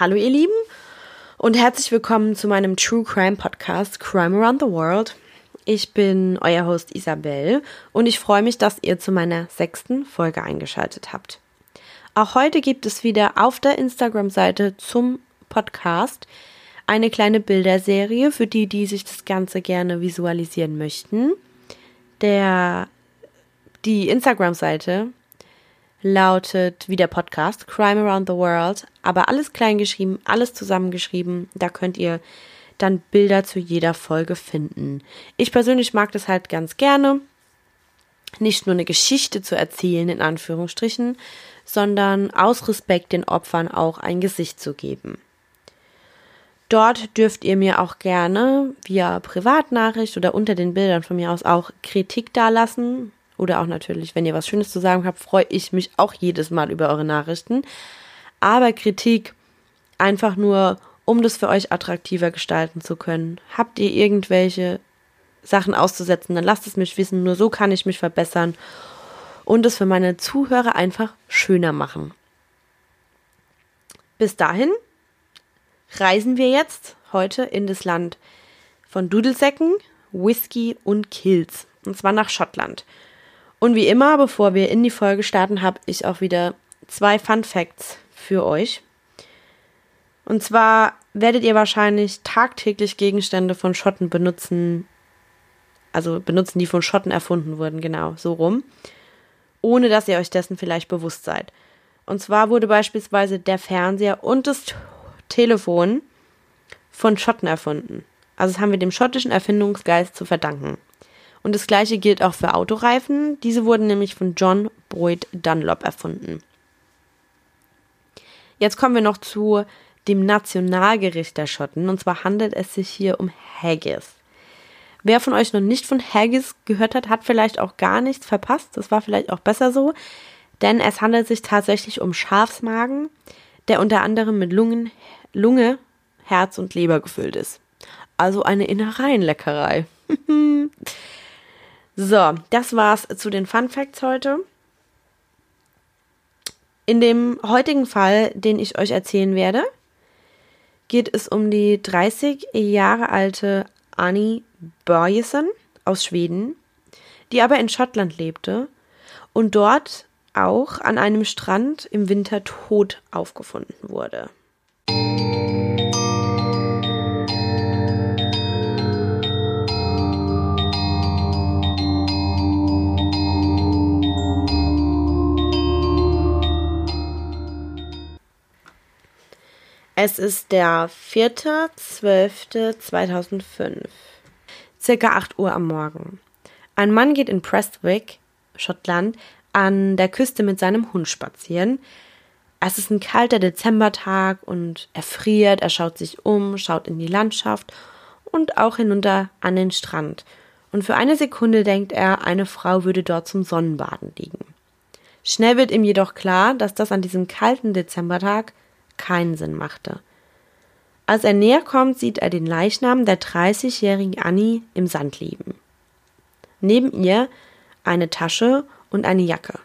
Hallo ihr Lieben und herzlich willkommen zu meinem True Crime Podcast Crime Around the World. Ich bin euer Host Isabel und ich freue mich, dass ihr zu meiner sechsten Folge eingeschaltet habt. Auch heute gibt es wieder auf der Instagram-Seite zum Podcast eine kleine Bilderserie für die, die sich das Ganze gerne visualisieren möchten. Der, die Instagram-Seite lautet wie der Podcast Crime Around the World, aber alles klein geschrieben, alles zusammengeschrieben. Da könnt ihr dann Bilder zu jeder Folge finden. Ich persönlich mag das halt ganz gerne, nicht nur eine Geschichte zu erzählen, in Anführungsstrichen, sondern aus Respekt den Opfern auch ein Gesicht zu geben. Dort dürft ihr mir auch gerne via Privatnachricht oder unter den Bildern von mir aus auch Kritik dalassen. Oder auch natürlich, wenn ihr was Schönes zu sagen habt, freue ich mich auch jedes Mal über eure Nachrichten. Aber Kritik einfach nur, um das für euch attraktiver gestalten zu können. Habt ihr irgendwelche Sachen auszusetzen, dann lasst es mich wissen. Nur so kann ich mich verbessern und es für meine Zuhörer einfach schöner machen. Bis dahin reisen wir jetzt heute in das Land von Dudelsäcken, Whisky und Kills. Und zwar nach Schottland. Und wie immer, bevor wir in die Folge starten, habe ich auch wieder zwei Fun Facts für euch. Und zwar werdet ihr wahrscheinlich tagtäglich Gegenstände von Schotten benutzen, also benutzen, die von Schotten erfunden wurden, genau, so rum, ohne dass ihr euch dessen vielleicht bewusst seid. Und zwar wurde beispielsweise der Fernseher und das Telefon von Schotten erfunden. Also das haben wir dem schottischen Erfindungsgeist zu verdanken. Und das gleiche gilt auch für Autoreifen. Diese wurden nämlich von John Boyd Dunlop erfunden. Jetzt kommen wir noch zu dem Nationalgericht der Schotten. Und zwar handelt es sich hier um Haggis. Wer von euch noch nicht von Haggis gehört hat, hat vielleicht auch gar nichts verpasst. Das war vielleicht auch besser so. Denn es handelt sich tatsächlich um Schafsmagen, der unter anderem mit Lungen, Lunge, Herz und Leber gefüllt ist. Also eine Innereienleckerei. So, das war's zu den Fun Facts heute. In dem heutigen Fall, den ich euch erzählen werde, geht es um die 30 Jahre alte Annie Börjesen aus Schweden, die aber in Schottland lebte und dort auch an einem Strand im Winter tot aufgefunden wurde. Es ist der 4.12.2005. Circa 8 Uhr am Morgen. Ein Mann geht in Prestwick, Schottland, an der Küste mit seinem Hund spazieren. Es ist ein kalter Dezembertag und er friert, er schaut sich um, schaut in die Landschaft und auch hinunter an den Strand. Und für eine Sekunde denkt er, eine Frau würde dort zum Sonnenbaden liegen. Schnell wird ihm jedoch klar, dass das an diesem kalten Dezembertag keinen Sinn machte. Als er näher kommt, sieht er den Leichnam der 30-jährigen Annie im Sand liegen. Neben ihr eine Tasche und eine Jacke.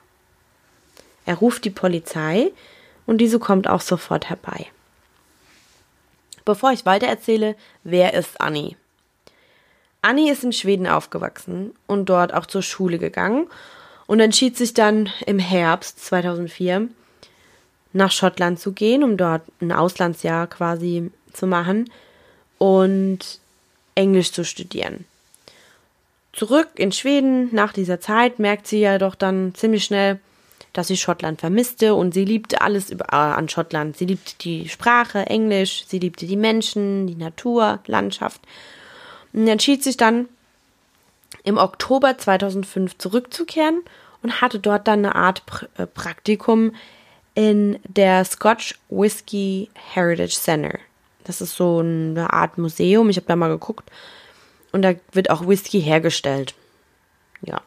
Er ruft die Polizei und diese kommt auch sofort herbei. Bevor ich weiter erzähle, wer ist Annie? Annie ist in Schweden aufgewachsen und dort auch zur Schule gegangen und entschied sich dann im Herbst 2004 nach Schottland zu gehen, um dort ein Auslandsjahr quasi zu machen und Englisch zu studieren. Zurück in Schweden nach dieser Zeit merkt sie ja doch dann ziemlich schnell, dass sie Schottland vermisste und sie liebte alles über, äh, an Schottland. Sie liebte die Sprache, Englisch, sie liebte die Menschen, die Natur, Landschaft und entschied sich dann im Oktober 2005 zurückzukehren und hatte dort dann eine Art äh, Praktikum in der Scotch Whisky Heritage Center. Das ist so eine Art Museum. Ich habe da mal geguckt. Und da wird auch Whisky hergestellt. Ja.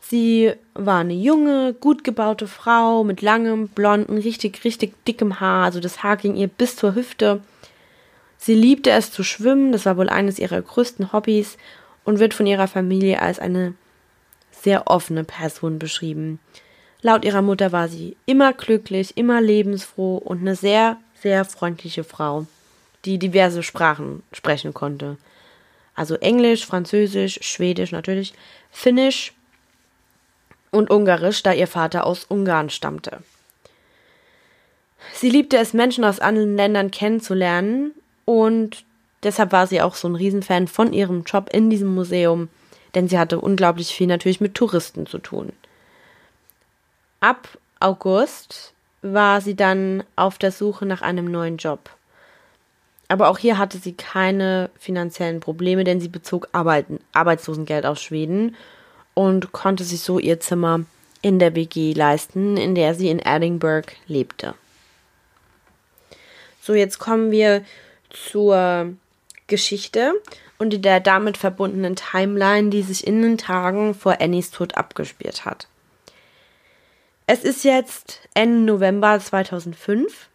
Sie war eine junge, gut gebaute Frau mit langem, blonden, richtig, richtig dickem Haar. Also das Haar ging ihr bis zur Hüfte. Sie liebte es zu schwimmen. Das war wohl eines ihrer größten Hobbys und wird von ihrer Familie als eine sehr offene Person beschrieben. Laut ihrer Mutter war sie immer glücklich, immer lebensfroh und eine sehr sehr freundliche Frau, die diverse Sprachen sprechen konnte. Also Englisch, Französisch, Schwedisch natürlich, Finnisch und Ungarisch, da ihr Vater aus Ungarn stammte. Sie liebte es, Menschen aus anderen Ländern kennenzulernen und deshalb war sie auch so ein Riesenfan von ihrem Job in diesem Museum, denn sie hatte unglaublich viel natürlich mit Touristen zu tun. Ab August war sie dann auf der Suche nach einem neuen Job. Aber auch hier hatte sie keine finanziellen Probleme, denn sie bezog Arbeiten, Arbeitslosengeld aus Schweden und konnte sich so ihr Zimmer in der WG leisten, in der sie in Edinburgh lebte. So, jetzt kommen wir zur Geschichte und der damit verbundenen Timeline, die sich in den Tagen vor Annies Tod abgespielt hat. Es ist jetzt Ende November 2005,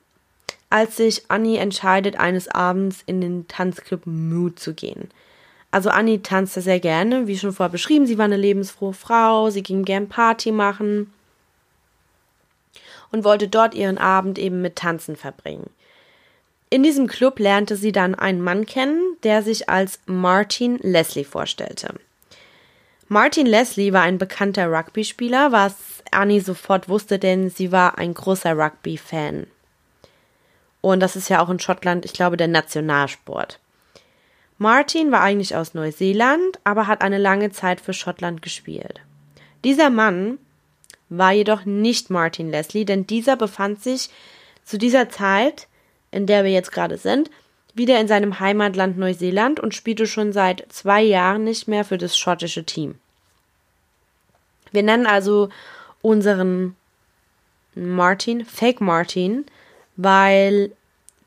als sich Annie entscheidet, eines Abends in den Tanzclub Mood zu gehen. Also Annie tanzte sehr gerne, wie schon vorher beschrieben, sie war eine lebensfrohe Frau, sie ging gern Party machen und wollte dort ihren Abend eben mit Tanzen verbringen. In diesem Club lernte sie dann einen Mann kennen, der sich als Martin Leslie vorstellte. Martin Leslie war ein bekannter Rugby-Spieler, was Annie sofort wusste, denn sie war ein großer Rugby-Fan. Und das ist ja auch in Schottland, ich glaube, der Nationalsport. Martin war eigentlich aus Neuseeland, aber hat eine lange Zeit für Schottland gespielt. Dieser Mann war jedoch nicht Martin Leslie, denn dieser befand sich zu dieser Zeit in der wir jetzt gerade sind, wieder in seinem Heimatland Neuseeland und spielte schon seit zwei Jahren nicht mehr für das schottische Team. Wir nennen also unseren Martin Fake Martin, weil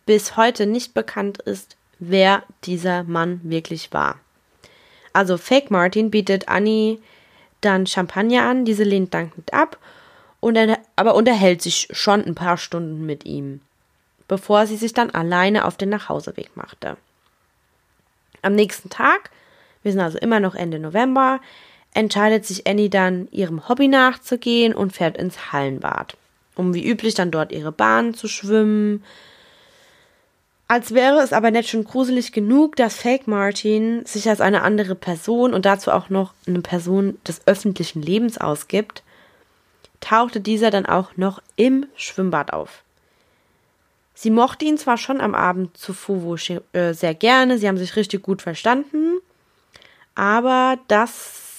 bis heute nicht bekannt ist, wer dieser Mann wirklich war. Also Fake Martin bietet Annie dann Champagner an, diese lehnt dankend ab, und er, aber unterhält sich schon ein paar Stunden mit ihm bevor sie sich dann alleine auf den Nachhauseweg machte. Am nächsten Tag, wir sind also immer noch Ende November, entscheidet sich Annie dann, ihrem Hobby nachzugehen und fährt ins Hallenbad, um wie üblich dann dort ihre Bahn zu schwimmen. Als wäre es aber nicht schon gruselig genug, dass Fake Martin sich als eine andere Person und dazu auch noch eine Person des öffentlichen Lebens ausgibt, tauchte dieser dann auch noch im Schwimmbad auf. Sie mochte ihn zwar schon am Abend zuvor äh, sehr gerne, sie haben sich richtig gut verstanden, aber dass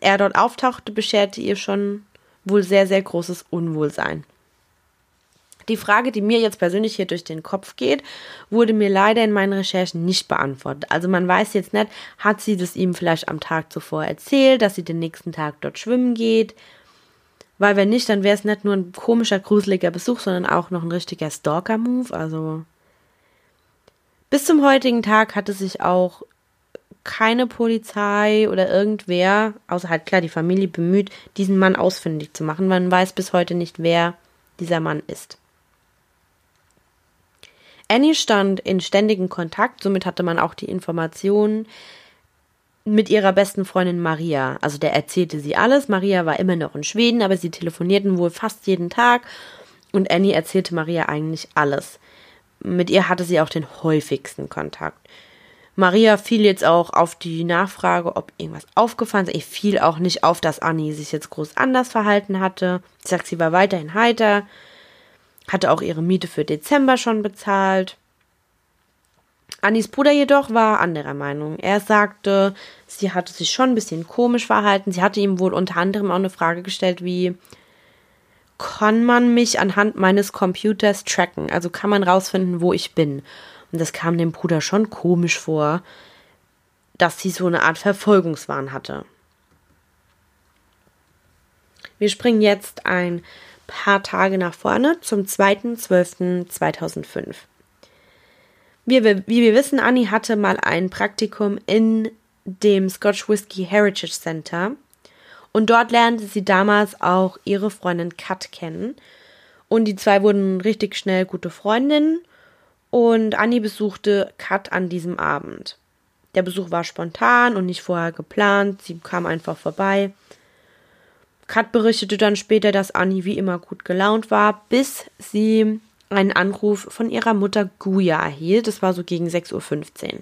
er dort auftauchte, bescherte ihr schon wohl sehr, sehr großes Unwohlsein. Die Frage, die mir jetzt persönlich hier durch den Kopf geht, wurde mir leider in meinen Recherchen nicht beantwortet. Also man weiß jetzt nicht, hat sie das ihm vielleicht am Tag zuvor erzählt, dass sie den nächsten Tag dort schwimmen geht weil wenn nicht, dann wäre es nicht nur ein komischer, gruseliger Besuch, sondern auch noch ein richtiger Stalker-Move. Also bis zum heutigen Tag hatte sich auch keine Polizei oder irgendwer, außer halt klar die Familie, bemüht, diesen Mann ausfindig zu machen. Man weiß bis heute nicht, wer dieser Mann ist. Annie stand in ständigem Kontakt, somit hatte man auch die Informationen, mit ihrer besten Freundin Maria. Also der erzählte sie alles. Maria war immer noch in Schweden, aber sie telefonierten wohl fast jeden Tag und Annie erzählte Maria eigentlich alles. Mit ihr hatte sie auch den häufigsten Kontakt. Maria fiel jetzt auch auf die Nachfrage, ob irgendwas aufgefallen ist. Ich fiel auch nicht auf, dass Annie sich jetzt groß anders verhalten hatte. Sie sagt, sie war weiterhin heiter, hatte auch ihre Miete für Dezember schon bezahlt. Annis Bruder jedoch war anderer Meinung. Er sagte, sie hatte sich schon ein bisschen komisch verhalten. Sie hatte ihm wohl unter anderem auch eine Frage gestellt wie, kann man mich anhand meines Computers tracken? Also kann man rausfinden, wo ich bin? Und das kam dem Bruder schon komisch vor, dass sie so eine Art Verfolgungswahn hatte. Wir springen jetzt ein paar Tage nach vorne zum 2.12.2005. Wie wir, wie wir wissen, Annie hatte mal ein Praktikum in dem Scotch Whisky Heritage Center und dort lernte sie damals auch ihre Freundin Kat kennen und die zwei wurden richtig schnell gute Freundinnen und Annie besuchte Kat an diesem Abend. Der Besuch war spontan und nicht vorher geplant, sie kam einfach vorbei. Kat berichtete dann später, dass Annie wie immer gut gelaunt war, bis sie einen Anruf von ihrer Mutter Guya erhielt. Das war so gegen 6.15 Uhr.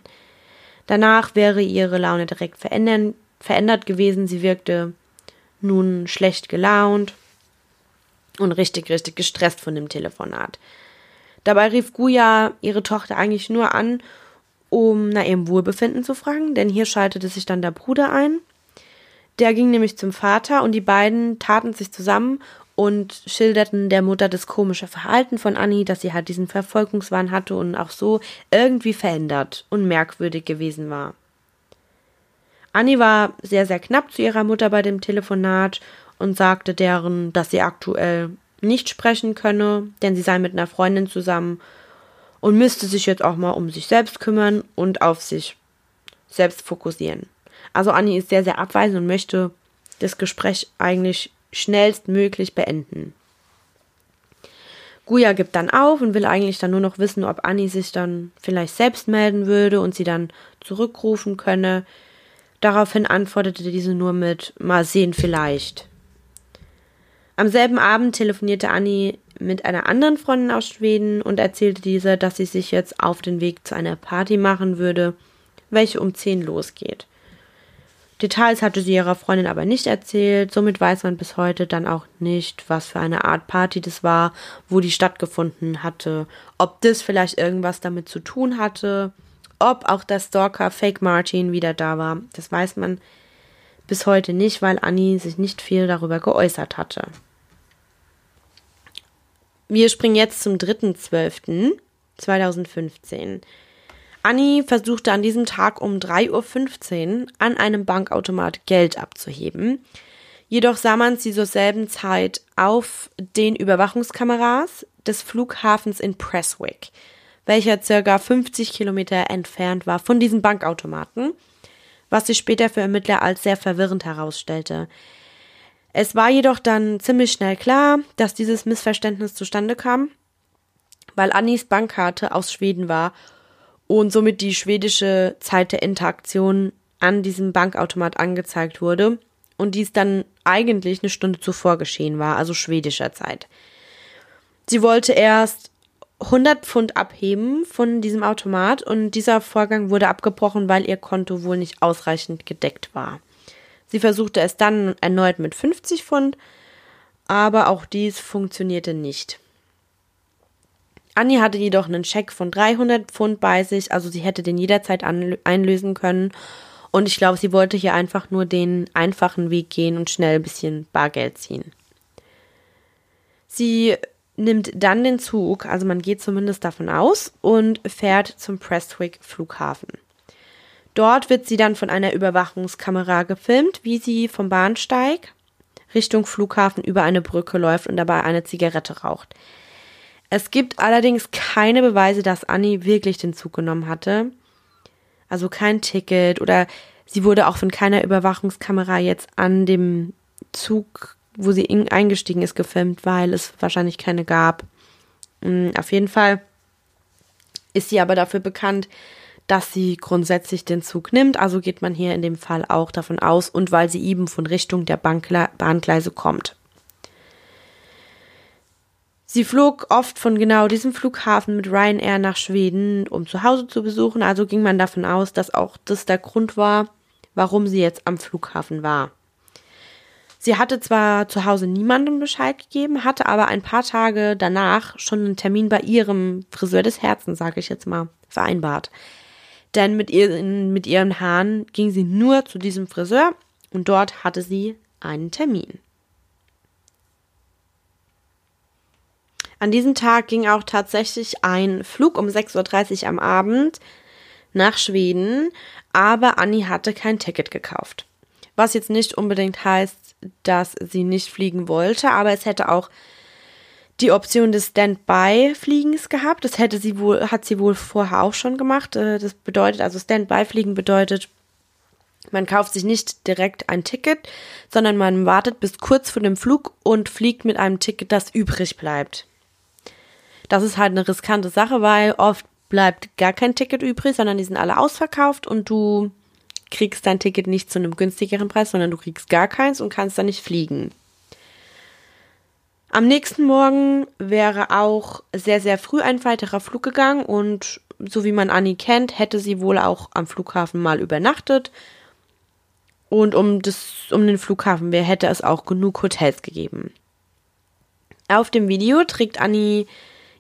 Danach wäre ihre Laune direkt verändern, verändert gewesen. Sie wirkte nun schlecht gelaunt und richtig, richtig gestresst von dem Telefonat. Dabei rief Guya ihre Tochter eigentlich nur an, um nach ihrem Wohlbefinden zu fragen, denn hier schaltete sich dann der Bruder ein. Der ging nämlich zum Vater und die beiden taten sich zusammen und schilderten der Mutter das komische Verhalten von Annie, dass sie halt diesen Verfolgungswahn hatte und auch so irgendwie verändert und merkwürdig gewesen war. Annie war sehr, sehr knapp zu ihrer Mutter bei dem Telefonat und sagte deren, dass sie aktuell nicht sprechen könne, denn sie sei mit einer Freundin zusammen und müsste sich jetzt auch mal um sich selbst kümmern und auf sich selbst fokussieren. Also Annie ist sehr, sehr abweisend und möchte das Gespräch eigentlich schnellstmöglich beenden. Guya gibt dann auf und will eigentlich dann nur noch wissen, ob Annie sich dann vielleicht selbst melden würde und sie dann zurückrufen könne. Daraufhin antwortete diese nur mit mal sehen vielleicht. Am selben Abend telefonierte Annie mit einer anderen Freundin aus Schweden und erzählte dieser, dass sie sich jetzt auf den Weg zu einer Party machen würde, welche um 10 losgeht. Details hatte sie ihrer Freundin aber nicht erzählt, somit weiß man bis heute dann auch nicht, was für eine Art Party das war, wo die stattgefunden hatte, ob das vielleicht irgendwas damit zu tun hatte, ob auch der Stalker Fake Martin wieder da war. Das weiß man bis heute nicht, weil Annie sich nicht viel darüber geäußert hatte. Wir springen jetzt zum 3.12.2015. Annie versuchte an diesem Tag um 3.15 Uhr an einem Bankautomat Geld abzuheben. Jedoch sah man sie zur selben Zeit auf den Überwachungskameras des Flughafens in Presswick, welcher circa 50 Kilometer entfernt war von diesem Bankautomaten, was sich später für Ermittler als sehr verwirrend herausstellte. Es war jedoch dann ziemlich schnell klar, dass dieses Missverständnis zustande kam, weil Annies Bankkarte aus Schweden war und somit die schwedische Zeit der Interaktion an diesem Bankautomat angezeigt wurde und dies dann eigentlich eine Stunde zuvor geschehen war, also schwedischer Zeit. Sie wollte erst 100 Pfund abheben von diesem Automat und dieser Vorgang wurde abgebrochen, weil ihr Konto wohl nicht ausreichend gedeckt war. Sie versuchte es dann erneut mit 50 Pfund, aber auch dies funktionierte nicht. Annie hatte jedoch einen Scheck von 300 Pfund bei sich, also sie hätte den jederzeit einlösen können. Und ich glaube, sie wollte hier einfach nur den einfachen Weg gehen und schnell ein bisschen Bargeld ziehen. Sie nimmt dann den Zug, also man geht zumindest davon aus, und fährt zum Prestwick Flughafen. Dort wird sie dann von einer Überwachungskamera gefilmt, wie sie vom Bahnsteig Richtung Flughafen über eine Brücke läuft und dabei eine Zigarette raucht. Es gibt allerdings keine Beweise, dass Annie wirklich den Zug genommen hatte. Also kein Ticket oder sie wurde auch von keiner Überwachungskamera jetzt an dem Zug, wo sie eingestiegen ist, gefilmt, weil es wahrscheinlich keine gab. Mm, auf jeden Fall ist sie aber dafür bekannt, dass sie grundsätzlich den Zug nimmt. Also geht man hier in dem Fall auch davon aus und weil sie eben von Richtung der Bahngleise kommt. Sie flog oft von genau diesem Flughafen mit Ryanair nach Schweden, um zu Hause zu besuchen, also ging man davon aus, dass auch das der Grund war, warum sie jetzt am Flughafen war. Sie hatte zwar zu Hause niemandem Bescheid gegeben, hatte aber ein paar Tage danach schon einen Termin bei ihrem Friseur des Herzens, sage ich jetzt mal, vereinbart. Denn mit, ihr, mit ihren Haaren ging sie nur zu diesem Friseur und dort hatte sie einen Termin. An diesem Tag ging auch tatsächlich ein Flug um 6.30 Uhr am Abend nach Schweden, aber Annie hatte kein Ticket gekauft. Was jetzt nicht unbedingt heißt, dass sie nicht fliegen wollte, aber es hätte auch die Option des Standby-Fliegens gehabt. Das hätte sie wohl, hat sie wohl vorher auch schon gemacht. Äh, das bedeutet, also Standby-Fliegen bedeutet, man kauft sich nicht direkt ein Ticket, sondern man wartet bis kurz vor dem Flug und fliegt mit einem Ticket, das übrig bleibt. Das ist halt eine riskante Sache, weil oft bleibt gar kein Ticket übrig, sondern die sind alle ausverkauft und du kriegst dein Ticket nicht zu einem günstigeren Preis, sondern du kriegst gar keins und kannst dann nicht fliegen. Am nächsten Morgen wäre auch sehr, sehr früh ein weiterer Flug gegangen und so wie man Annie kennt, hätte sie wohl auch am Flughafen mal übernachtet. Und um, das, um den Flughafen hätte es auch genug Hotels gegeben. Auf dem Video trägt Annie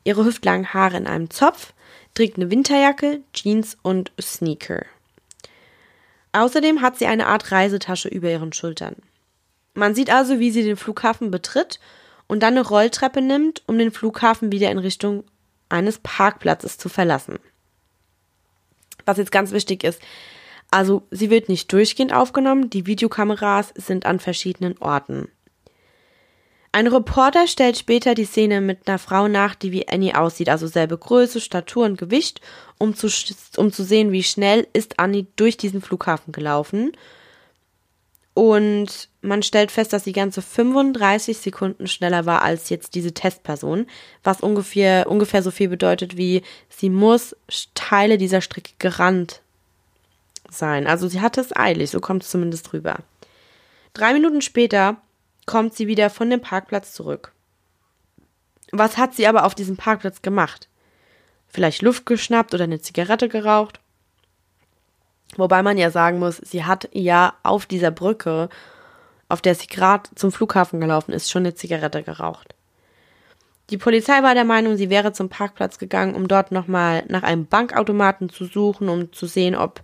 ihre hüftlangen Haare in einem Zopf, trägt eine Winterjacke, Jeans und Sneaker. Außerdem hat sie eine Art Reisetasche über ihren Schultern. Man sieht also, wie sie den Flughafen betritt und dann eine Rolltreppe nimmt, um den Flughafen wieder in Richtung eines Parkplatzes zu verlassen. Was jetzt ganz wichtig ist, also sie wird nicht durchgehend aufgenommen, die Videokameras sind an verschiedenen Orten. Ein Reporter stellt später die Szene mit einer Frau nach, die wie Annie aussieht, also selbe Größe, Statur und Gewicht, um zu, um zu sehen, wie schnell ist Annie durch diesen Flughafen gelaufen und man stellt fest, dass sie ganze 35 Sekunden schneller war als jetzt diese Testperson, was ungefähr, ungefähr so viel bedeutet wie sie muss Teile dieser Strecke gerannt sein. Also sie hatte es eilig, so kommt es zumindest rüber. Drei Minuten später kommt sie wieder von dem Parkplatz zurück. Was hat sie aber auf diesem Parkplatz gemacht? Vielleicht Luft geschnappt oder eine Zigarette geraucht? Wobei man ja sagen muss, sie hat ja auf dieser Brücke, auf der sie gerade zum Flughafen gelaufen ist, schon eine Zigarette geraucht. Die Polizei war der Meinung, sie wäre zum Parkplatz gegangen, um dort nochmal nach einem Bankautomaten zu suchen, um zu sehen, ob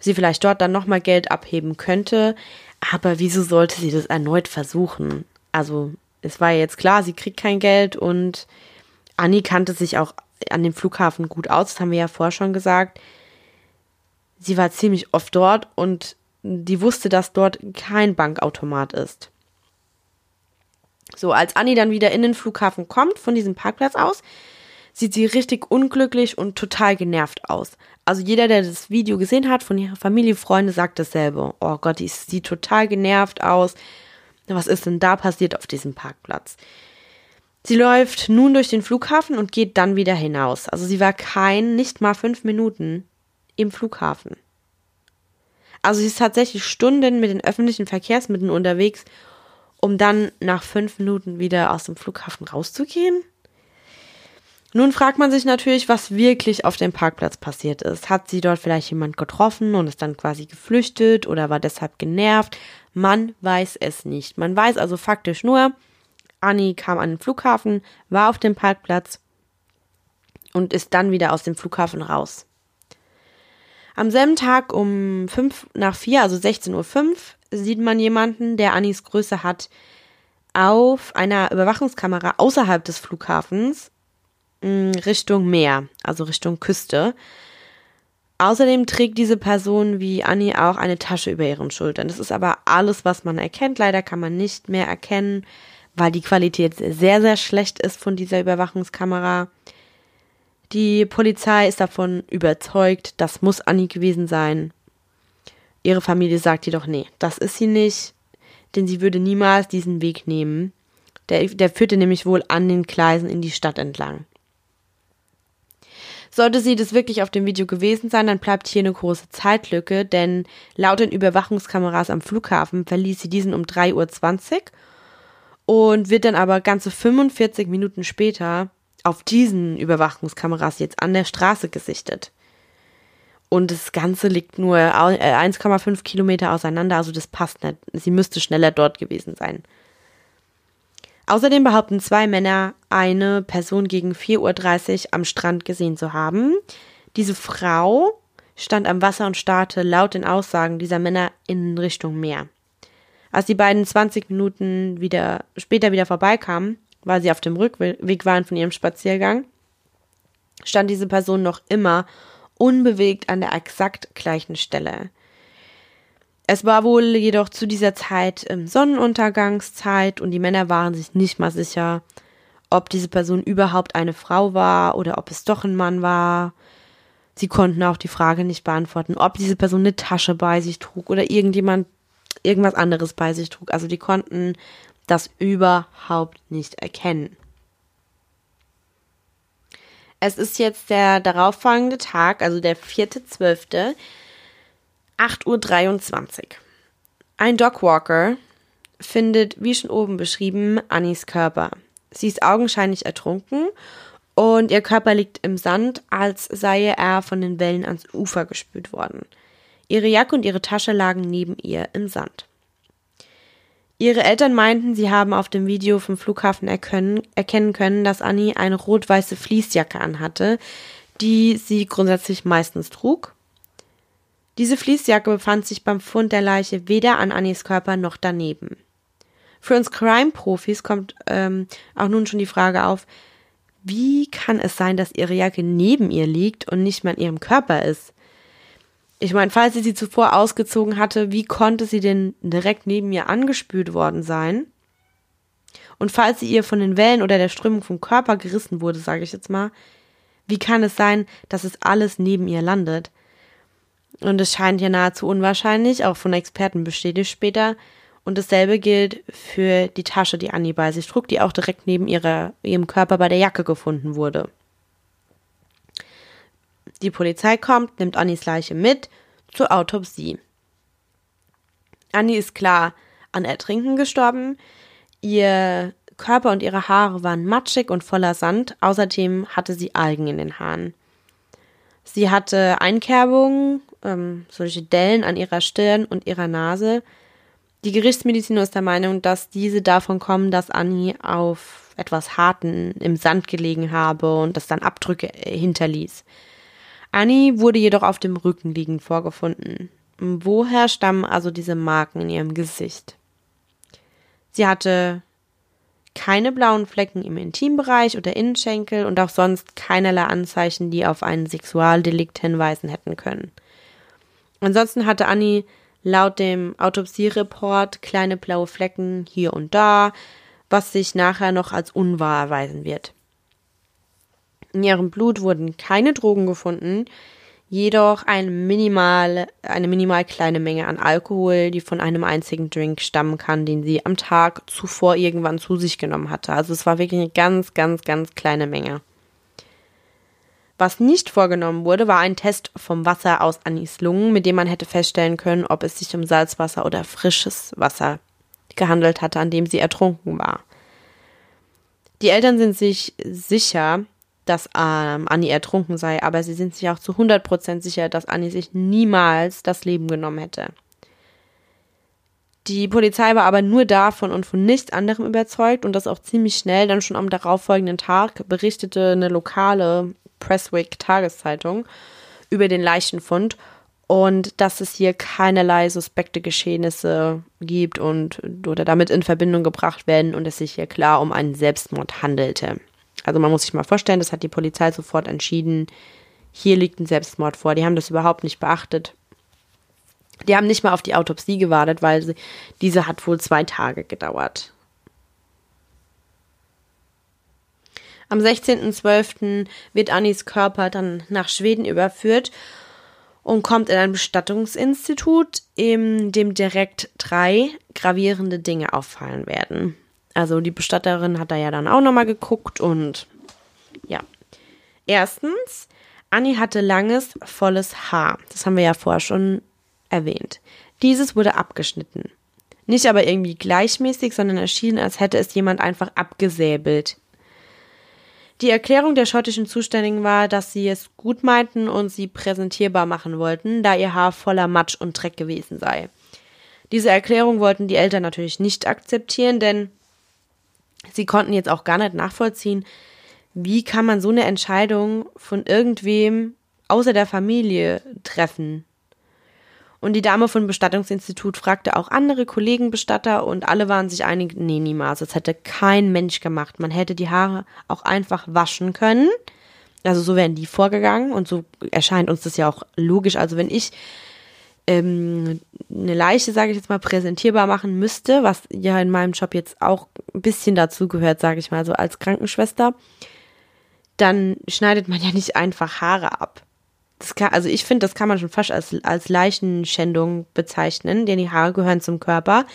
sie vielleicht dort dann nochmal Geld abheben könnte. Aber wieso sollte sie das erneut versuchen? Also, es war ja jetzt klar, sie kriegt kein Geld und Annie kannte sich auch an dem Flughafen gut aus, das haben wir ja vorher schon gesagt sie war ziemlich oft dort und die wusste, dass dort kein Bankautomat ist. So, als Annie dann wieder in den Flughafen kommt, von diesem Parkplatz aus, sieht sie richtig unglücklich und total genervt aus. Also jeder, der das Video gesehen hat von ihrer Familie, Freunde, sagt dasselbe. Oh Gott, die sieht total genervt aus. Was ist denn da passiert auf diesem Parkplatz? Sie läuft nun durch den Flughafen und geht dann wieder hinaus. Also sie war kein, nicht mal fünf Minuten im Flughafen. Also sie ist tatsächlich Stunden mit den öffentlichen Verkehrsmitteln unterwegs, um dann nach fünf Minuten wieder aus dem Flughafen rauszugehen. Nun fragt man sich natürlich, was wirklich auf dem Parkplatz passiert ist. Hat sie dort vielleicht jemand getroffen und ist dann quasi geflüchtet oder war deshalb genervt? Man weiß es nicht. Man weiß also faktisch nur, Annie kam an den Flughafen, war auf dem Parkplatz und ist dann wieder aus dem Flughafen raus. Am selben Tag um fünf nach vier, also 16.05 Uhr, sieht man jemanden, der Annis Größe hat, auf einer Überwachungskamera außerhalb des Flughafens mm, Richtung Meer, also Richtung Küste. Außerdem trägt diese Person wie Annie auch eine Tasche über ihren Schultern. Das ist aber alles, was man erkennt. Leider kann man nicht mehr erkennen, weil die Qualität sehr, sehr schlecht ist von dieser Überwachungskamera. Die Polizei ist davon überzeugt, das muss Annie gewesen sein. Ihre Familie sagt jedoch, nee, das ist sie nicht, denn sie würde niemals diesen Weg nehmen. Der, der führte nämlich wohl an den Gleisen in die Stadt entlang. Sollte sie das wirklich auf dem Video gewesen sein, dann bleibt hier eine große Zeitlücke, denn laut den Überwachungskameras am Flughafen verließ sie diesen um 3.20 Uhr und wird dann aber ganze 45 Minuten später auf diesen Überwachungskameras jetzt an der Straße gesichtet. Und das Ganze liegt nur 1,5 äh, Kilometer auseinander, also das passt nicht. Sie müsste schneller dort gewesen sein. Außerdem behaupten zwei Männer, eine Person gegen 4.30 Uhr am Strand gesehen zu haben. Diese Frau stand am Wasser und starrte laut den Aussagen dieser Männer in Richtung Meer. Als die beiden 20 Minuten wieder, später wieder vorbeikamen, weil sie auf dem Rückweg waren von ihrem Spaziergang, stand diese Person noch immer unbewegt an der exakt gleichen Stelle. Es war wohl jedoch zu dieser Zeit ähm, Sonnenuntergangszeit und die Männer waren sich nicht mal sicher, ob diese Person überhaupt eine Frau war oder ob es doch ein Mann war. Sie konnten auch die Frage nicht beantworten, ob diese Person eine Tasche bei sich trug oder irgendjemand irgendwas anderes bei sich trug. Also die konnten das überhaupt nicht erkennen. Es ist jetzt der darauffolgende Tag, also der 4.12., 8.23 Uhr. Ein Dogwalker findet, wie schon oben beschrieben, Annis Körper. Sie ist augenscheinlich ertrunken und ihr Körper liegt im Sand, als sei er von den Wellen ans Ufer gespült worden. Ihre Jacke und ihre Tasche lagen neben ihr im Sand. Ihre Eltern meinten, sie haben auf dem Video vom Flughafen erkennen, erkennen können, dass Annie eine rot-weiße Fließjacke anhatte, die sie grundsätzlich meistens trug. Diese Fließjacke befand sich beim Fund der Leiche weder an Annies Körper noch daneben. Für uns Crime-Profis kommt ähm, auch nun schon die Frage auf, wie kann es sein, dass ihre Jacke neben ihr liegt und nicht mehr an ihrem Körper ist? Ich meine, falls sie sie zuvor ausgezogen hatte, wie konnte sie denn direkt neben ihr angespült worden sein? Und falls sie ihr von den Wellen oder der Strömung vom Körper gerissen wurde, sage ich jetzt mal, wie kann es sein, dass es alles neben ihr landet? Und es scheint ja nahezu unwahrscheinlich, auch von Experten bestätigt später. Und dasselbe gilt für die Tasche, die Annie bei sich trug, die auch direkt neben ihrer, ihrem Körper bei der Jacke gefunden wurde. Die Polizei kommt, nimmt Annies Leiche mit zur Autopsie. Annie ist klar an Ertrinken gestorben. Ihr Körper und ihre Haare waren matschig und voller Sand. Außerdem hatte sie Algen in den Haaren. Sie hatte Einkerbungen, ähm, solche Dellen an ihrer Stirn und ihrer Nase. Die Gerichtsmediziner ist der Meinung, dass diese davon kommen, dass Annie auf etwas Harten im Sand gelegen habe und das dann Abdrücke hinterließ. Annie wurde jedoch auf dem Rücken liegend vorgefunden. Woher stammen also diese Marken in ihrem Gesicht? Sie hatte keine blauen Flecken im Intimbereich oder Innenschenkel und auch sonst keinerlei Anzeichen, die auf einen Sexualdelikt hinweisen hätten können. Ansonsten hatte Annie laut dem Autopsiereport kleine blaue Flecken hier und da, was sich nachher noch als unwahr erweisen wird. In ihrem Blut wurden keine Drogen gefunden, jedoch eine minimal, eine minimal kleine Menge an Alkohol, die von einem einzigen Drink stammen kann, den sie am Tag zuvor irgendwann zu sich genommen hatte. Also es war wirklich eine ganz, ganz, ganz kleine Menge. Was nicht vorgenommen wurde, war ein Test vom Wasser aus Anis Lungen, mit dem man hätte feststellen können, ob es sich um Salzwasser oder frisches Wasser gehandelt hatte, an dem sie ertrunken war. Die Eltern sind sich sicher, dass ähm, Annie ertrunken sei, aber sie sind sich auch zu 100% sicher, dass Annie sich niemals das Leben genommen hätte. Die Polizei war aber nur davon und von nichts anderem überzeugt und das auch ziemlich schnell, dann schon am darauffolgenden Tag berichtete eine lokale Presswick Tageszeitung über den Leichenfund und dass es hier keinerlei suspekte Geschehnisse gibt und oder damit in Verbindung gebracht werden und es sich hier klar um einen Selbstmord handelte. Also man muss sich mal vorstellen, das hat die Polizei sofort entschieden. Hier liegt ein Selbstmord vor. Die haben das überhaupt nicht beachtet. Die haben nicht mal auf die Autopsie gewartet, weil sie, diese hat wohl zwei Tage gedauert. Am 16.12. wird Annis Körper dann nach Schweden überführt und kommt in ein Bestattungsinstitut, in dem direkt drei gravierende Dinge auffallen werden. Also die Bestatterin hat da ja dann auch nochmal geguckt und ja. Erstens, Annie hatte langes, volles Haar. Das haben wir ja vorher schon erwähnt. Dieses wurde abgeschnitten. Nicht aber irgendwie gleichmäßig, sondern erschien, als hätte es jemand einfach abgesäbelt. Die Erklärung der schottischen Zuständigen war, dass sie es gut meinten und sie präsentierbar machen wollten, da ihr Haar voller Matsch und Dreck gewesen sei. Diese Erklärung wollten die Eltern natürlich nicht akzeptieren, denn sie konnten jetzt auch gar nicht nachvollziehen, wie kann man so eine Entscheidung von irgendwem außer der Familie treffen. Und die Dame vom Bestattungsinstitut fragte auch andere Kollegenbestatter und alle waren sich einig, nee, niemals, das hätte kein Mensch gemacht. Man hätte die Haare auch einfach waschen können. Also so wären die vorgegangen und so erscheint uns das ja auch logisch. Also wenn ich ähm, eine Leiche, sage ich jetzt mal, präsentierbar machen müsste, was ja in meinem Job jetzt auch ein bisschen dazu gehört, sage ich mal, so als Krankenschwester, dann schneidet man ja nicht einfach Haare ab. Das kann, also ich finde, das kann man schon fast als, als Leichenschändung bezeichnen, denn die Haare gehören zum Körper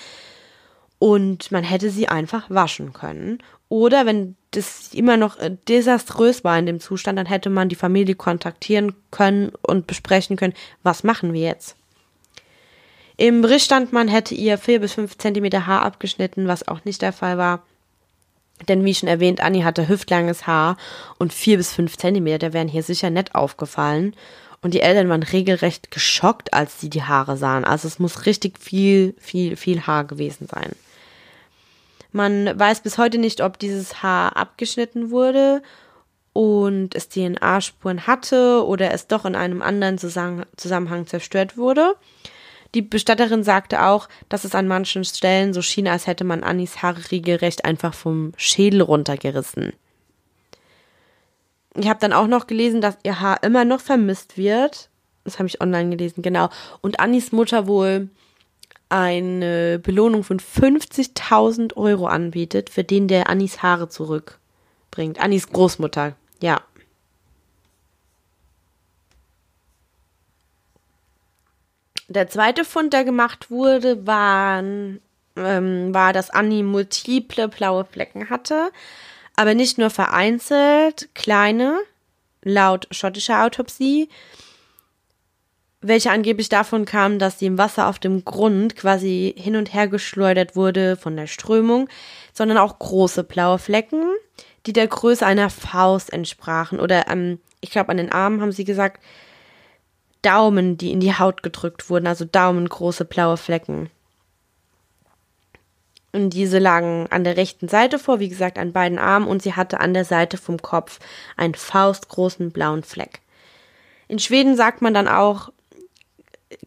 und man hätte sie einfach waschen können. Oder wenn das immer noch äh, desaströs war in dem Zustand, dann hätte man die Familie kontaktieren können und besprechen können, was machen wir jetzt? Im Bericht stand, man hätte ihr vier bis fünf Zentimeter Haar abgeschnitten, was auch nicht der Fall war. Denn wie schon erwähnt, Annie hatte hüftlanges Haar und vier bis fünf Zentimeter wären hier sicher nett aufgefallen. Und die Eltern waren regelrecht geschockt, als sie die Haare sahen. Also es muss richtig viel, viel, viel Haar gewesen sein. Man weiß bis heute nicht, ob dieses Haar abgeschnitten wurde und es DNA-Spuren hatte oder es doch in einem anderen Zusammenhang zerstört wurde. Die Bestatterin sagte auch, dass es an manchen Stellen so schien, als hätte man Annis Haare regelrecht einfach vom Schädel runtergerissen. Ich habe dann auch noch gelesen, dass ihr Haar immer noch vermisst wird. Das habe ich online gelesen, genau. Und Annis Mutter wohl eine Belohnung von 50.000 Euro anbietet, für den der Annis Haare zurückbringt. Annis Großmutter, ja. Der zweite Fund, der gemacht wurde, waren, ähm, war, dass Annie multiple blaue Flecken hatte, aber nicht nur vereinzelt, kleine, laut schottischer Autopsie, welche angeblich davon kamen, dass sie im Wasser auf dem Grund quasi hin und her geschleudert wurde von der Strömung, sondern auch große blaue Flecken, die der Größe einer Faust entsprachen. Oder ähm, ich glaube, an den Armen haben sie gesagt, Daumen, die in die Haut gedrückt wurden, also daumengroße blaue Flecken. Und diese lagen an der rechten Seite vor, wie gesagt, an beiden Armen und sie hatte an der Seite vom Kopf einen faustgroßen blauen Fleck. In Schweden sagt man dann auch,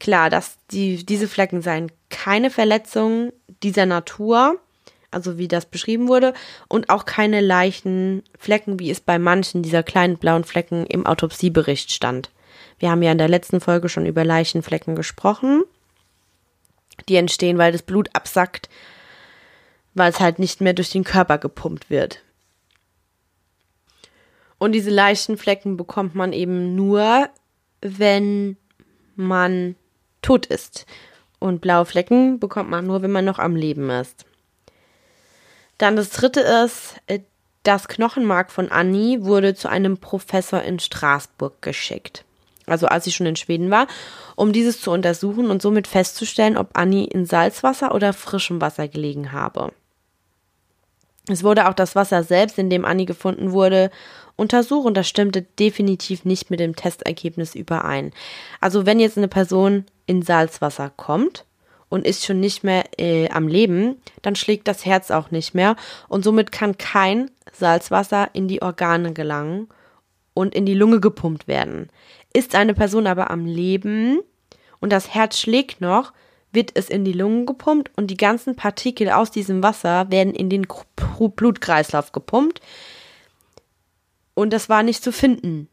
klar, dass die, diese Flecken seien keine Verletzungen dieser Natur, also wie das beschrieben wurde, und auch keine leichten Flecken, wie es bei manchen dieser kleinen blauen Flecken im Autopsiebericht stand. Wir haben ja in der letzten Folge schon über Leichenflecken gesprochen. Die entstehen, weil das Blut absackt, weil es halt nicht mehr durch den Körper gepumpt wird. Und diese Leichenflecken bekommt man eben nur, wenn man tot ist. Und blaue Flecken bekommt man nur, wenn man noch am Leben ist. Dann das dritte ist, äh, das Knochenmark von Annie wurde zu einem Professor in Straßburg geschickt also als sie schon in Schweden war, um dieses zu untersuchen und somit festzustellen, ob Annie in Salzwasser oder frischem Wasser gelegen habe. Es wurde auch das Wasser selbst, in dem Annie gefunden wurde, untersucht und das stimmte definitiv nicht mit dem Testergebnis überein. Also wenn jetzt eine Person in Salzwasser kommt und ist schon nicht mehr äh, am Leben, dann schlägt das Herz auch nicht mehr und somit kann kein Salzwasser in die Organe gelangen und in die Lunge gepumpt werden. Ist eine Person aber am Leben und das Herz schlägt noch, wird es in die Lungen gepumpt und die ganzen Partikel aus diesem Wasser werden in den Blutkreislauf gepumpt. Und das war nicht zu finden.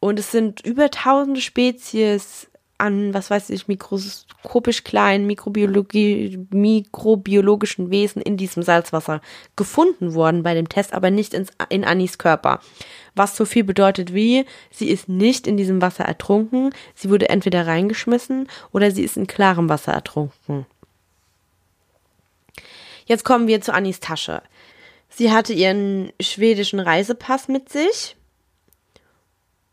Und es sind über tausende Spezies an, was weiß ich, mikroskopisch kleinen Mikrobiologie, mikrobiologischen Wesen in diesem Salzwasser gefunden worden bei dem Test, aber nicht ins, in Annis Körper. Was so viel bedeutet wie, sie ist nicht in diesem Wasser ertrunken, sie wurde entweder reingeschmissen oder sie ist in klarem Wasser ertrunken. Jetzt kommen wir zu Annis Tasche. Sie hatte ihren schwedischen Reisepass mit sich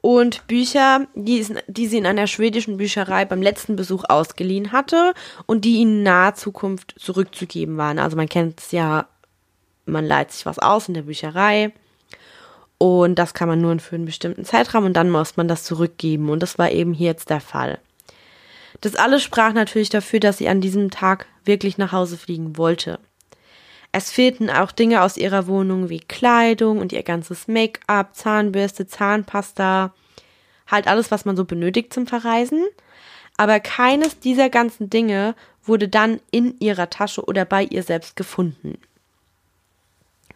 und Bücher, die, die sie in einer schwedischen Bücherei beim letzten Besuch ausgeliehen hatte und die in naher Zukunft zurückzugeben waren. Also man kennt es ja, man leiht sich was aus in der Bücherei und das kann man nur für einen bestimmten Zeitraum und dann muss man das zurückgeben und das war eben hier jetzt der Fall. Das alles sprach natürlich dafür, dass sie an diesem Tag wirklich nach Hause fliegen wollte. Es fehlten auch Dinge aus ihrer Wohnung wie Kleidung und ihr ganzes Make-up, Zahnbürste, Zahnpasta, halt alles, was man so benötigt zum Verreisen. Aber keines dieser ganzen Dinge wurde dann in ihrer Tasche oder bei ihr selbst gefunden.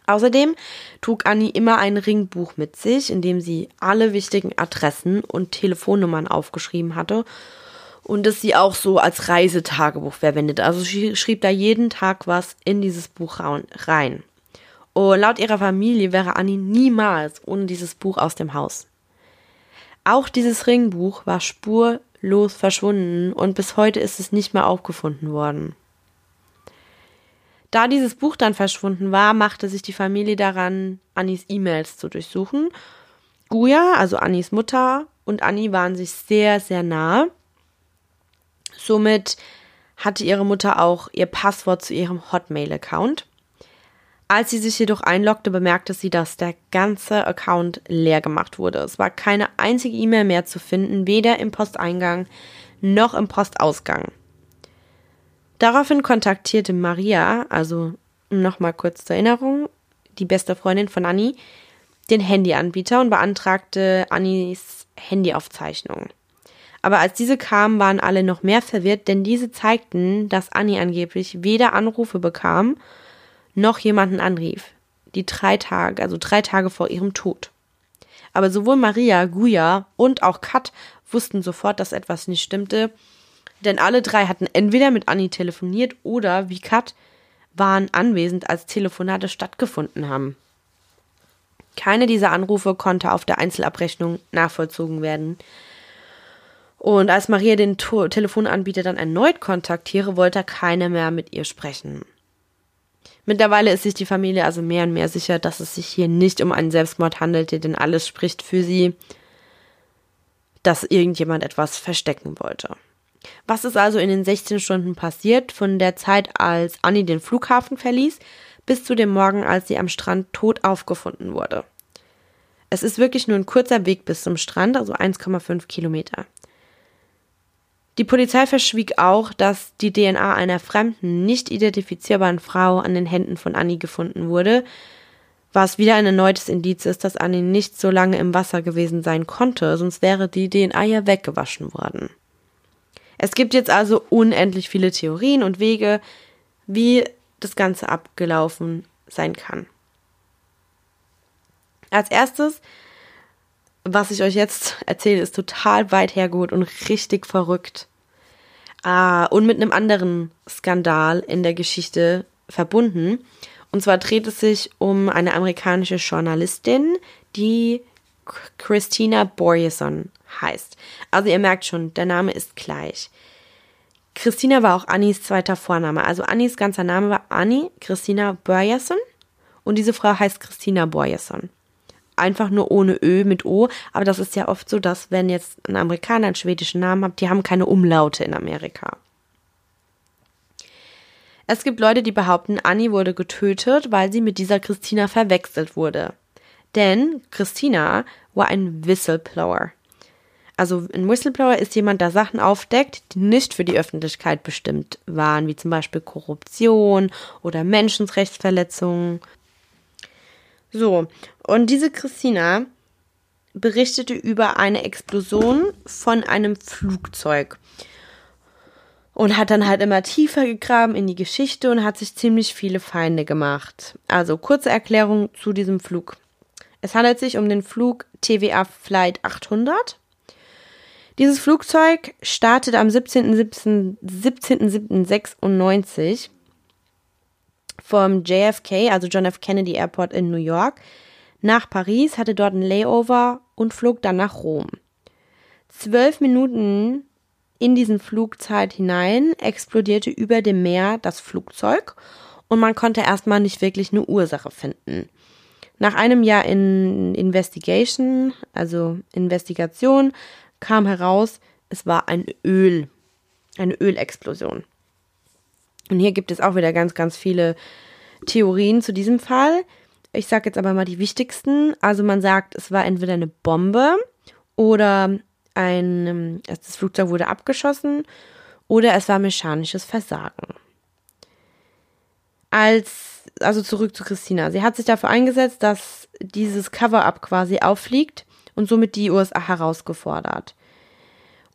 Außerdem trug Annie immer ein Ringbuch mit sich, in dem sie alle wichtigen Adressen und Telefonnummern aufgeschrieben hatte und das sie auch so als Reisetagebuch verwendet. Also sie schrieb da jeden Tag was in dieses Buch rein. Und laut ihrer Familie wäre Annie niemals ohne dieses Buch aus dem Haus. Auch dieses Ringbuch war spurlos verschwunden und bis heute ist es nicht mehr aufgefunden worden. Da dieses Buch dann verschwunden war, machte sich die Familie daran, Annis E-Mails zu durchsuchen. Guya, also Annis Mutter, und Annie waren sich sehr, sehr nah. Somit hatte ihre Mutter auch ihr Passwort zu ihrem Hotmail-Account. Als sie sich jedoch einloggte, bemerkte sie, dass der ganze Account leer gemacht wurde. Es war keine einzige E-Mail mehr zu finden, weder im Posteingang noch im Postausgang. Daraufhin kontaktierte Maria, also nochmal kurz zur Erinnerung, die beste Freundin von Annie, den Handyanbieter und beantragte Annies Handyaufzeichnung. Aber als diese kamen, waren alle noch mehr verwirrt, denn diese zeigten, dass Annie angeblich weder Anrufe bekam, noch jemanden anrief. Die drei Tage, also drei Tage vor ihrem Tod. Aber sowohl Maria, Guya und auch Kat wussten sofort, dass etwas nicht stimmte, denn alle drei hatten entweder mit Annie telefoniert oder, wie Kat, waren anwesend, als Telefonate stattgefunden haben. Keine dieser Anrufe konnte auf der Einzelabrechnung nachvollzogen werden. Und als Maria den to Telefonanbieter dann erneut kontaktiere, wollte keiner mehr mit ihr sprechen. Mittlerweile ist sich die Familie also mehr und mehr sicher, dass es sich hier nicht um einen Selbstmord handelte, denn alles spricht für sie, dass irgendjemand etwas verstecken wollte. Was ist also in den 16 Stunden passiert, von der Zeit, als Annie den Flughafen verließ, bis zu dem Morgen, als sie am Strand tot aufgefunden wurde? Es ist wirklich nur ein kurzer Weg bis zum Strand, also 1,5 Kilometer. Die Polizei verschwieg auch, dass die DNA einer fremden, nicht identifizierbaren Frau an den Händen von Annie gefunden wurde, was wieder ein erneutes Indiz ist, dass Annie nicht so lange im Wasser gewesen sein konnte, sonst wäre die DNA ja weggewaschen worden. Es gibt jetzt also unendlich viele Theorien und Wege, wie das Ganze abgelaufen sein kann. Als erstes, was ich euch jetzt erzähle, ist total weit hergeholt und richtig verrückt. Ah, und mit einem anderen Skandal in der Geschichte verbunden. Und zwar dreht es sich um eine amerikanische Journalistin, die Christina Borjeson heißt. Also ihr merkt schon, der Name ist gleich. Christina war auch Annis zweiter Vorname. Also Annis ganzer Name war Annie Christina Borjeson und diese Frau heißt Christina Borjeson. Einfach nur ohne Ö mit O, aber das ist ja oft so, dass wenn jetzt ein Amerikaner einen schwedischen Namen hat, die haben keine Umlaute in Amerika. Es gibt Leute, die behaupten, Annie wurde getötet, weil sie mit dieser Christina verwechselt wurde. Denn Christina war ein Whistleblower. Also ein Whistleblower ist jemand, der Sachen aufdeckt, die nicht für die Öffentlichkeit bestimmt waren, wie zum Beispiel Korruption oder Menschenrechtsverletzungen. So, und diese Christina berichtete über eine Explosion von einem Flugzeug und hat dann halt immer tiefer gegraben in die Geschichte und hat sich ziemlich viele Feinde gemacht. Also kurze Erklärung zu diesem Flug. Es handelt sich um den Flug TVA Flight 800 dieses Flugzeug startet am 17.07.96 vom JFK, also John F. Kennedy Airport in New York, nach Paris, hatte dort ein Layover und flog dann nach Rom. Zwölf Minuten in diesen Flugzeit hinein explodierte über dem Meer das Flugzeug und man konnte erstmal nicht wirklich eine Ursache finden. Nach einem Jahr in Investigation, also Investigation, kam heraus, es war ein Öl, eine Ölexplosion. Und hier gibt es auch wieder ganz, ganz viele Theorien zu diesem Fall. Ich sage jetzt aber mal die wichtigsten. Also man sagt, es war entweder eine Bombe oder ein, ähm, das Flugzeug wurde abgeschossen oder es war mechanisches Versagen. Als, also zurück zu Christina. Sie hat sich dafür eingesetzt, dass dieses Cover-up quasi auffliegt und somit die USA herausgefordert.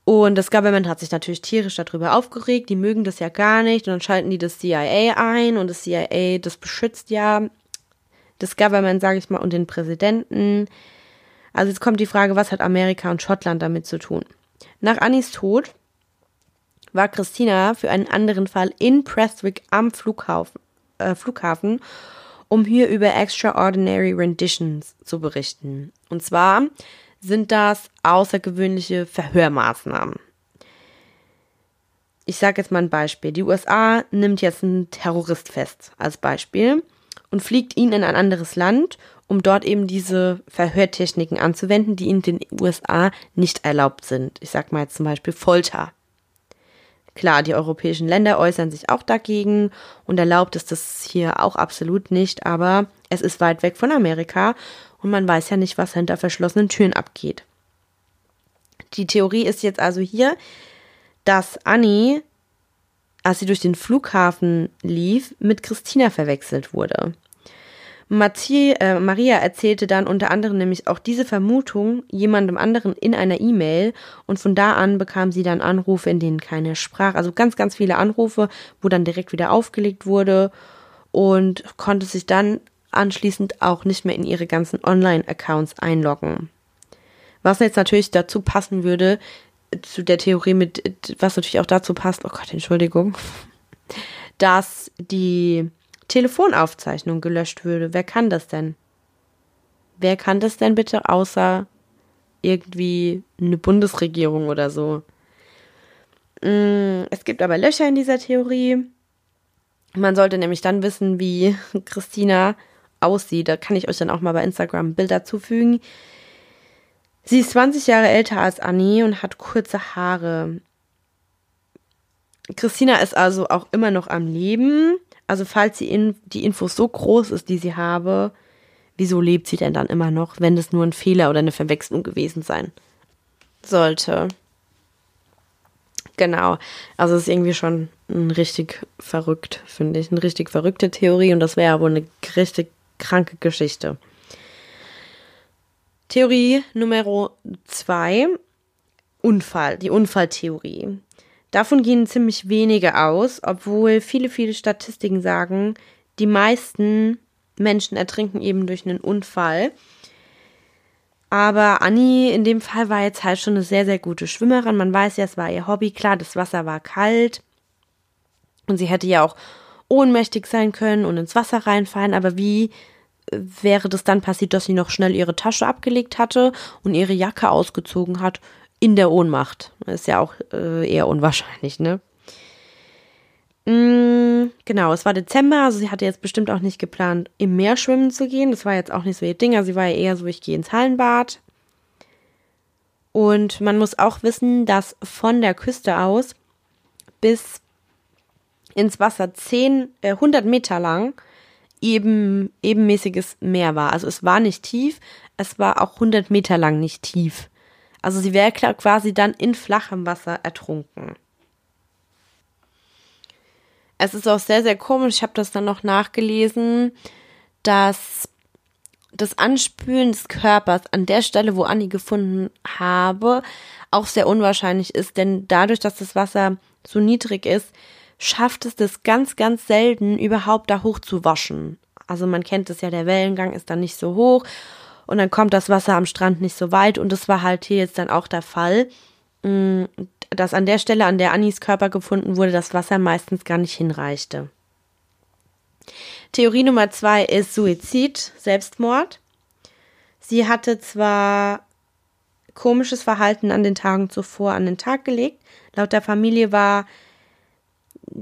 Und das Government hat sich natürlich tierisch darüber aufgeregt, die mögen das ja gar nicht und dann schalten die das CIA ein und das CIA, das beschützt ja das Government, sage ich mal, und den Präsidenten. Also jetzt kommt die Frage, was hat Amerika und Schottland damit zu tun? Nach Annis Tod war Christina für einen anderen Fall in Prestwick am Flughafen, äh, Flughafen um hier über Extraordinary Renditions zu berichten. Und zwar sind das außergewöhnliche Verhörmaßnahmen. Ich sage jetzt mal ein Beispiel. Die USA nimmt jetzt einen Terrorist fest als Beispiel und fliegt ihn in ein anderes Land, um dort eben diese Verhörtechniken anzuwenden, die in den USA nicht erlaubt sind. Ich sage mal jetzt zum Beispiel Folter. Klar, die europäischen Länder äußern sich auch dagegen und erlaubt es das hier auch absolut nicht, aber es ist weit weg von Amerika und man weiß ja nicht, was hinter verschlossenen Türen abgeht. Die Theorie ist jetzt also hier, dass Annie, als sie durch den Flughafen lief, mit Christina verwechselt wurde. Mathieu, äh, Maria erzählte dann unter anderem nämlich auch diese Vermutung jemandem anderen in einer E-Mail und von da an bekam sie dann Anrufe, in denen keine sprach. Also ganz, ganz viele Anrufe, wo dann direkt wieder aufgelegt wurde und konnte sich dann anschließend auch nicht mehr in ihre ganzen Online-Accounts einloggen. Was jetzt natürlich dazu passen würde, zu der Theorie mit, was natürlich auch dazu passt, oh Gott, Entschuldigung, dass die Telefonaufzeichnung gelöscht würde. Wer kann das denn? Wer kann das denn bitte außer irgendwie eine Bundesregierung oder so? Mm, es gibt aber Löcher in dieser Theorie. Man sollte nämlich dann wissen, wie Christina aussieht. Da kann ich euch dann auch mal bei Instagram Bilder zufügen. Sie ist 20 Jahre älter als Annie und hat kurze Haare. Christina ist also auch immer noch am Leben. Also falls die, in, die Infos so groß ist, die sie habe, wieso lebt sie denn dann immer noch, wenn das nur ein Fehler oder eine Verwechslung gewesen sein sollte? Genau. Also es ist irgendwie schon ein richtig verrückt, finde ich. Eine richtig verrückte Theorie und das wäre wohl eine richtig kranke Geschichte. Theorie Nummer zwei. Unfall, die Unfalltheorie. Davon gehen ziemlich wenige aus, obwohl viele, viele Statistiken sagen, die meisten Menschen ertrinken eben durch einen Unfall. Aber Annie in dem Fall war jetzt halt schon eine sehr, sehr gute Schwimmerin. Man weiß ja, es war ihr Hobby. Klar, das Wasser war kalt. Und sie hätte ja auch ohnmächtig sein können und ins Wasser reinfallen. Aber wie wäre das dann passiert, dass sie noch schnell ihre Tasche abgelegt hatte und ihre Jacke ausgezogen hat? in der Ohnmacht. Ist ja auch äh, eher unwahrscheinlich, ne? Mm, genau, es war Dezember, also sie hatte jetzt bestimmt auch nicht geplant, im Meer schwimmen zu gehen. Das war jetzt auch nicht so ihr Ding. Also sie war ja eher so, ich gehe ins Hallenbad. Und man muss auch wissen, dass von der Küste aus bis ins Wasser 10, äh, 100 Meter lang eben, ebenmäßiges Meer war. Also es war nicht tief, es war auch 100 Meter lang nicht tief. Also sie wäre quasi dann in flachem Wasser ertrunken. Es ist auch sehr, sehr komisch, ich habe das dann noch nachgelesen, dass das Anspülen des Körpers an der Stelle, wo Annie gefunden habe, auch sehr unwahrscheinlich ist, denn dadurch, dass das Wasser so niedrig ist, schafft es das ganz, ganz selten überhaupt da hoch zu waschen. Also man kennt es ja, der Wellengang ist dann nicht so hoch und dann kommt das Wasser am Strand nicht so weit und das war halt hier jetzt dann auch der Fall, mm, dass an der Stelle, an der Annis Körper gefunden wurde, das Wasser meistens gar nicht hinreichte. Theorie Nummer zwei ist Suizid, Selbstmord. Sie hatte zwar komisches Verhalten an den Tagen zuvor an den Tag gelegt. Laut der Familie war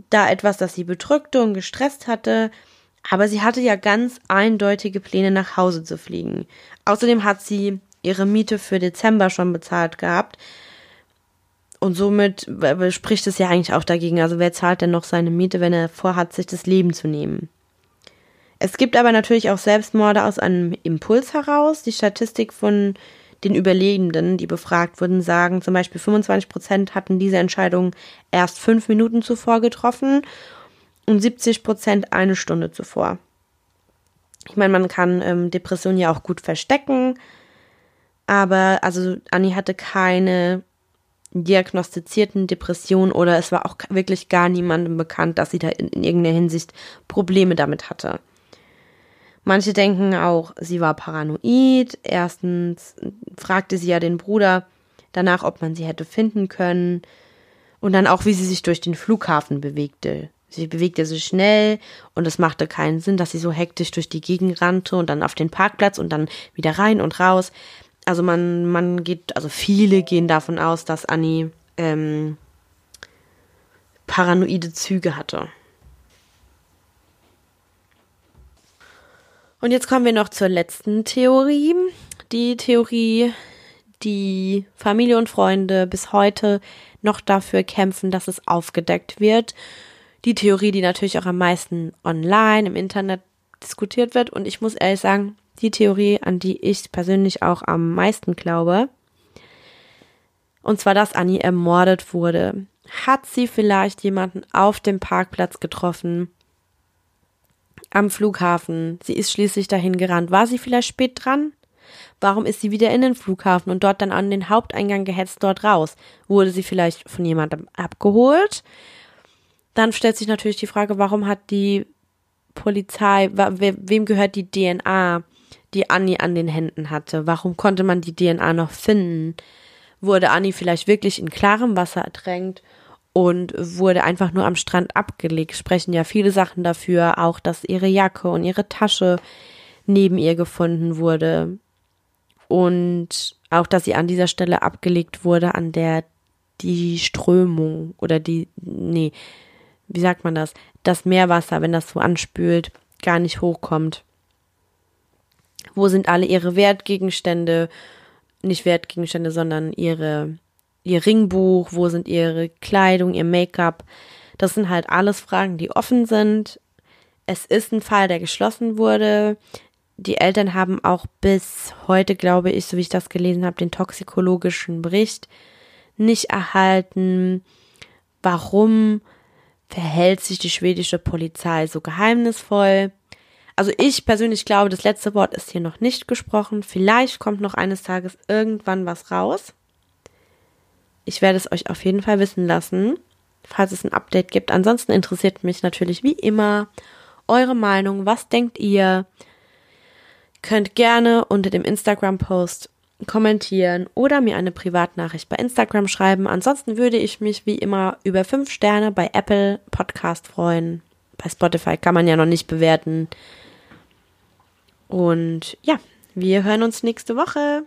da etwas, das sie bedrückte und gestresst hatte. Aber sie hatte ja ganz eindeutige Pläne, nach Hause zu fliegen. Außerdem hat sie ihre Miete für Dezember schon bezahlt gehabt. Und somit spricht es ja eigentlich auch dagegen. Also wer zahlt denn noch seine Miete, wenn er vorhat, sich das Leben zu nehmen? Es gibt aber natürlich auch Selbstmorde aus einem Impuls heraus. Die Statistik von den Überlebenden, die befragt wurden, sagen zum Beispiel 25 Prozent hatten diese Entscheidung erst fünf Minuten zuvor getroffen und 70 Prozent eine Stunde zuvor. Ich meine, man kann ähm, Depressionen ja auch gut verstecken, aber also Annie hatte keine diagnostizierten Depressionen oder es war auch wirklich gar niemandem bekannt, dass sie da in, in irgendeiner Hinsicht Probleme damit hatte. Manche denken auch, sie war paranoid. Erstens fragte sie ja den Bruder danach, ob man sie hätte finden können. Und dann auch, wie sie sich durch den Flughafen bewegte. Sie bewegte sich schnell und es machte keinen Sinn, dass sie so hektisch durch die Gegend rannte und dann auf den Parkplatz und dann wieder rein und raus. Also man, man geht, also viele gehen davon aus, dass Annie ähm, paranoide Züge hatte. Und jetzt kommen wir noch zur letzten Theorie. Die Theorie die Familie und Freunde bis heute noch dafür kämpfen, dass es aufgedeckt wird. Die Theorie, die natürlich auch am meisten online im Internet diskutiert wird. Und ich muss ehrlich sagen, die Theorie, an die ich persönlich auch am meisten glaube, und zwar, dass Annie ermordet wurde. Hat sie vielleicht jemanden auf dem Parkplatz getroffen? Am Flughafen. Sie ist schließlich dahin gerannt. War sie vielleicht spät dran? Warum ist sie wieder in den Flughafen und dort dann an den Haupteingang gehetzt dort raus? Wurde sie vielleicht von jemandem abgeholt? Dann stellt sich natürlich die Frage, warum hat die Polizei, wem gehört die DNA, die Annie an den Händen hatte? Warum konnte man die DNA noch finden? Wurde Annie vielleicht wirklich in klarem Wasser ertränkt und wurde einfach nur am Strand abgelegt? Sprechen ja viele Sachen dafür, auch dass ihre Jacke und ihre Tasche neben ihr gefunden wurde und auch, dass sie an dieser Stelle abgelegt wurde, an der die Strömung oder die, nee, wie sagt man das, das Meerwasser, wenn das so anspült, gar nicht hochkommt. Wo sind alle ihre Wertgegenstände? Nicht Wertgegenstände, sondern ihre, ihr Ringbuch, wo sind ihre Kleidung, ihr Make-up? Das sind halt alles Fragen, die offen sind. Es ist ein Fall, der geschlossen wurde. Die Eltern haben auch bis heute, glaube ich, so wie ich das gelesen habe, den toxikologischen Bericht nicht erhalten. Warum verhält sich die schwedische Polizei so geheimnisvoll? Also ich persönlich glaube, das letzte Wort ist hier noch nicht gesprochen. Vielleicht kommt noch eines Tages irgendwann was raus. Ich werde es euch auf jeden Fall wissen lassen, falls es ein Update gibt. Ansonsten interessiert mich natürlich wie immer eure Meinung. Was denkt ihr? Könnt gerne unter dem Instagram-Post kommentieren oder mir eine Privatnachricht bei Instagram schreiben. Ansonsten würde ich mich wie immer über fünf Sterne bei Apple Podcast freuen. Bei Spotify kann man ja noch nicht bewerten. Und ja, wir hören uns nächste Woche.